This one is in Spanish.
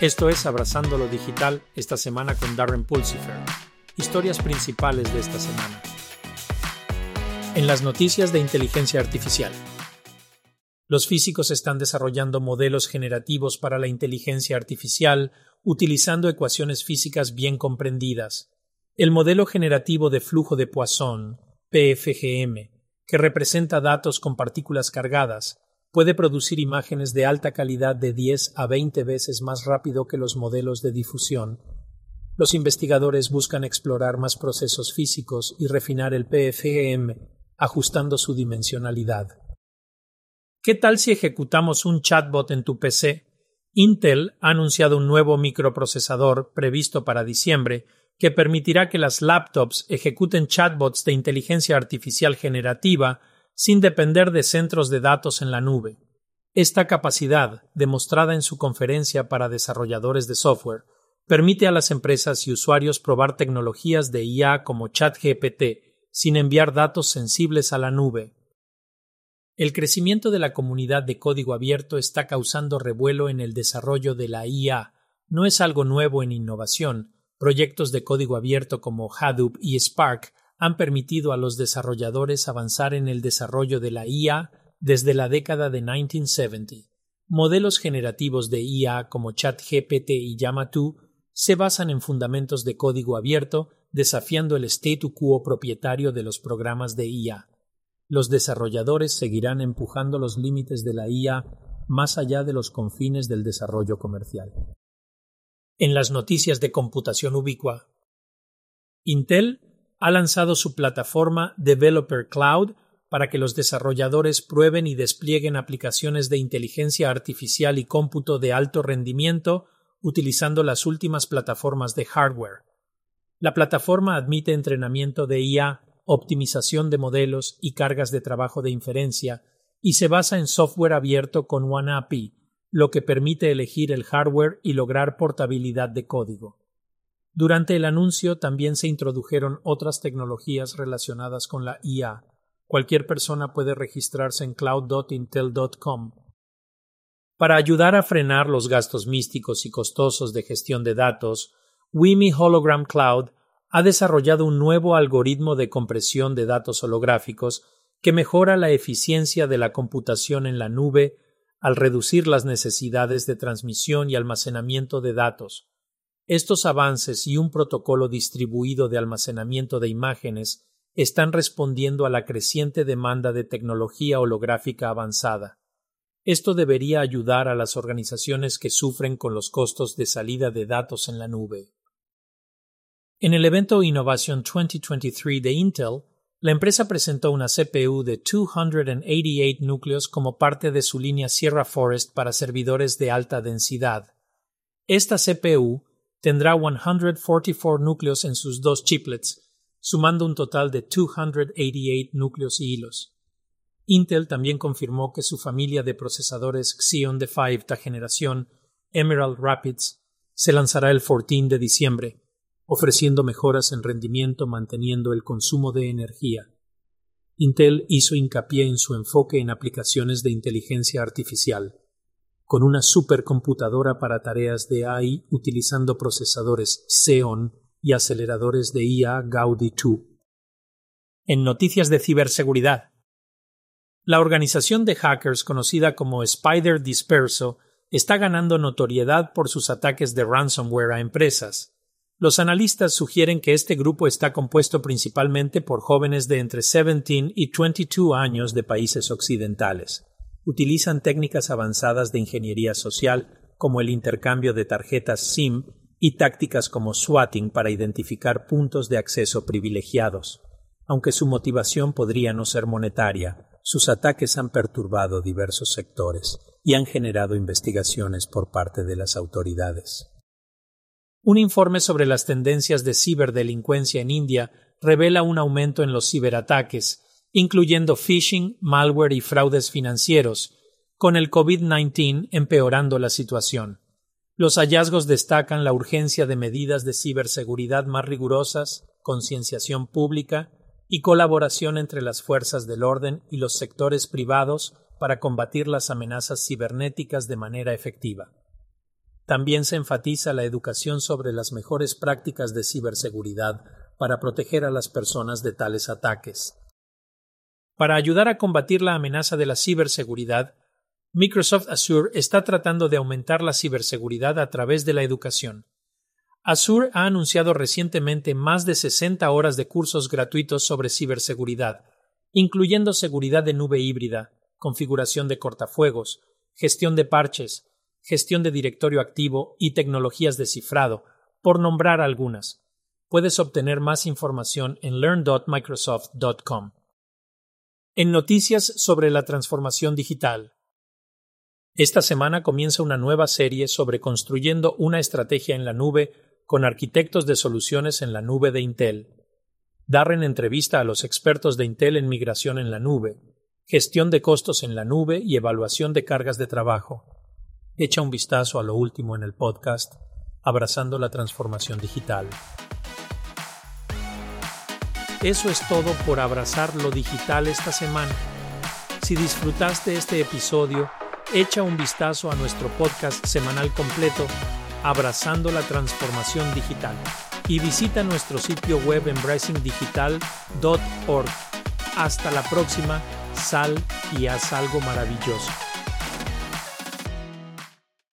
Esto es Abrazando lo Digital esta semana con Darren Pulsifer. Historias principales de esta semana. En las noticias de inteligencia artificial. Los físicos están desarrollando modelos generativos para la inteligencia artificial utilizando ecuaciones físicas bien comprendidas. El modelo generativo de flujo de Poisson, PFGM, que representa datos con partículas cargadas, puede producir imágenes de alta calidad de 10 a 20 veces más rápido que los modelos de difusión. Los investigadores buscan explorar más procesos físicos y refinar el PFGM, ajustando su dimensionalidad. ¿Qué tal si ejecutamos un chatbot en tu PC? Intel ha anunciado un nuevo microprocesador previsto para diciembre que permitirá que las laptops ejecuten chatbots de inteligencia artificial generativa sin depender de centros de datos en la nube. Esta capacidad, demostrada en su conferencia para desarrolladores de software, permite a las empresas y usuarios probar tecnologías de IA como ChatGPT sin enviar datos sensibles a la nube. El crecimiento de la comunidad de código abierto está causando revuelo en el desarrollo de la IA. No es algo nuevo en innovación. Proyectos de código abierto como Hadoop y Spark han permitido a los desarrolladores avanzar en el desarrollo de la IA desde la década de 1970. Modelos generativos de IA como ChatGPT y Llama2 se basan en fundamentos de código abierto, desafiando el statu quo propietario de los programas de IA los desarrolladores seguirán empujando los límites de la IA más allá de los confines del desarrollo comercial. En las noticias de computación ubicua, Intel ha lanzado su plataforma Developer Cloud para que los desarrolladores prueben y desplieguen aplicaciones de inteligencia artificial y cómputo de alto rendimiento utilizando las últimas plataformas de hardware. La plataforma admite entrenamiento de IA optimización de modelos y cargas de trabajo de inferencia, y se basa en software abierto con OneAPI, lo que permite elegir el hardware y lograr portabilidad de código. Durante el anuncio también se introdujeron otras tecnologías relacionadas con la IA. Cualquier persona puede registrarse en cloud.intel.com. Para ayudar a frenar los gastos místicos y costosos de gestión de datos, Wimi Hologram Cloud ha desarrollado un nuevo algoritmo de compresión de datos holográficos que mejora la eficiencia de la computación en la nube al reducir las necesidades de transmisión y almacenamiento de datos. Estos avances y un protocolo distribuido de almacenamiento de imágenes están respondiendo a la creciente demanda de tecnología holográfica avanzada. Esto debería ayudar a las organizaciones que sufren con los costos de salida de datos en la nube. En el evento Innovation 2023 de Intel, la empresa presentó una CPU de 288 núcleos como parte de su línea Sierra Forest para servidores de alta densidad. Esta CPU tendrá 144 núcleos en sus dos chiplets, sumando un total de 288 núcleos y hilos. Intel también confirmó que su familia de procesadores Xeon de cuarta generación Emerald Rapids se lanzará el 14 de diciembre ofreciendo mejoras en rendimiento manteniendo el consumo de energía. Intel hizo hincapié en su enfoque en aplicaciones de inteligencia artificial, con una supercomputadora para tareas de AI utilizando procesadores Xeon y aceleradores de IA Gaudi 2. En noticias de ciberseguridad, la organización de hackers conocida como Spider Disperso está ganando notoriedad por sus ataques de ransomware a empresas. Los analistas sugieren que este grupo está compuesto principalmente por jóvenes de entre 17 y 22 años de países occidentales. Utilizan técnicas avanzadas de ingeniería social como el intercambio de tarjetas SIM y tácticas como swatting para identificar puntos de acceso privilegiados. Aunque su motivación podría no ser monetaria, sus ataques han perturbado diversos sectores y han generado investigaciones por parte de las autoridades. Un informe sobre las tendencias de ciberdelincuencia en India revela un aumento en los ciberataques, incluyendo phishing, malware y fraudes financieros, con el COVID-19 empeorando la situación. Los hallazgos destacan la urgencia de medidas de ciberseguridad más rigurosas, concienciación pública y colaboración entre las fuerzas del orden y los sectores privados para combatir las amenazas cibernéticas de manera efectiva. También se enfatiza la educación sobre las mejores prácticas de ciberseguridad para proteger a las personas de tales ataques. Para ayudar a combatir la amenaza de la ciberseguridad, Microsoft Azure está tratando de aumentar la ciberseguridad a través de la educación. Azure ha anunciado recientemente más de 60 horas de cursos gratuitos sobre ciberseguridad, incluyendo seguridad de nube híbrida, configuración de cortafuegos, gestión de parches, gestión de directorio activo y tecnologías de cifrado, por nombrar algunas. Puedes obtener más información en learn.microsoft.com. En noticias sobre la transformación digital. Esta semana comienza una nueva serie sobre construyendo una estrategia en la nube con arquitectos de soluciones en la nube de Intel. Darren entrevista a los expertos de Intel en migración en la nube, gestión de costos en la nube y evaluación de cargas de trabajo. Echa un vistazo a lo último en el podcast Abrazando la Transformación Digital. Eso es todo por abrazar lo digital esta semana. Si disfrutaste este episodio, echa un vistazo a nuestro podcast semanal completo Abrazando la Transformación Digital y visita nuestro sitio web embracingdigital.org. Hasta la próxima, sal y haz algo maravilloso.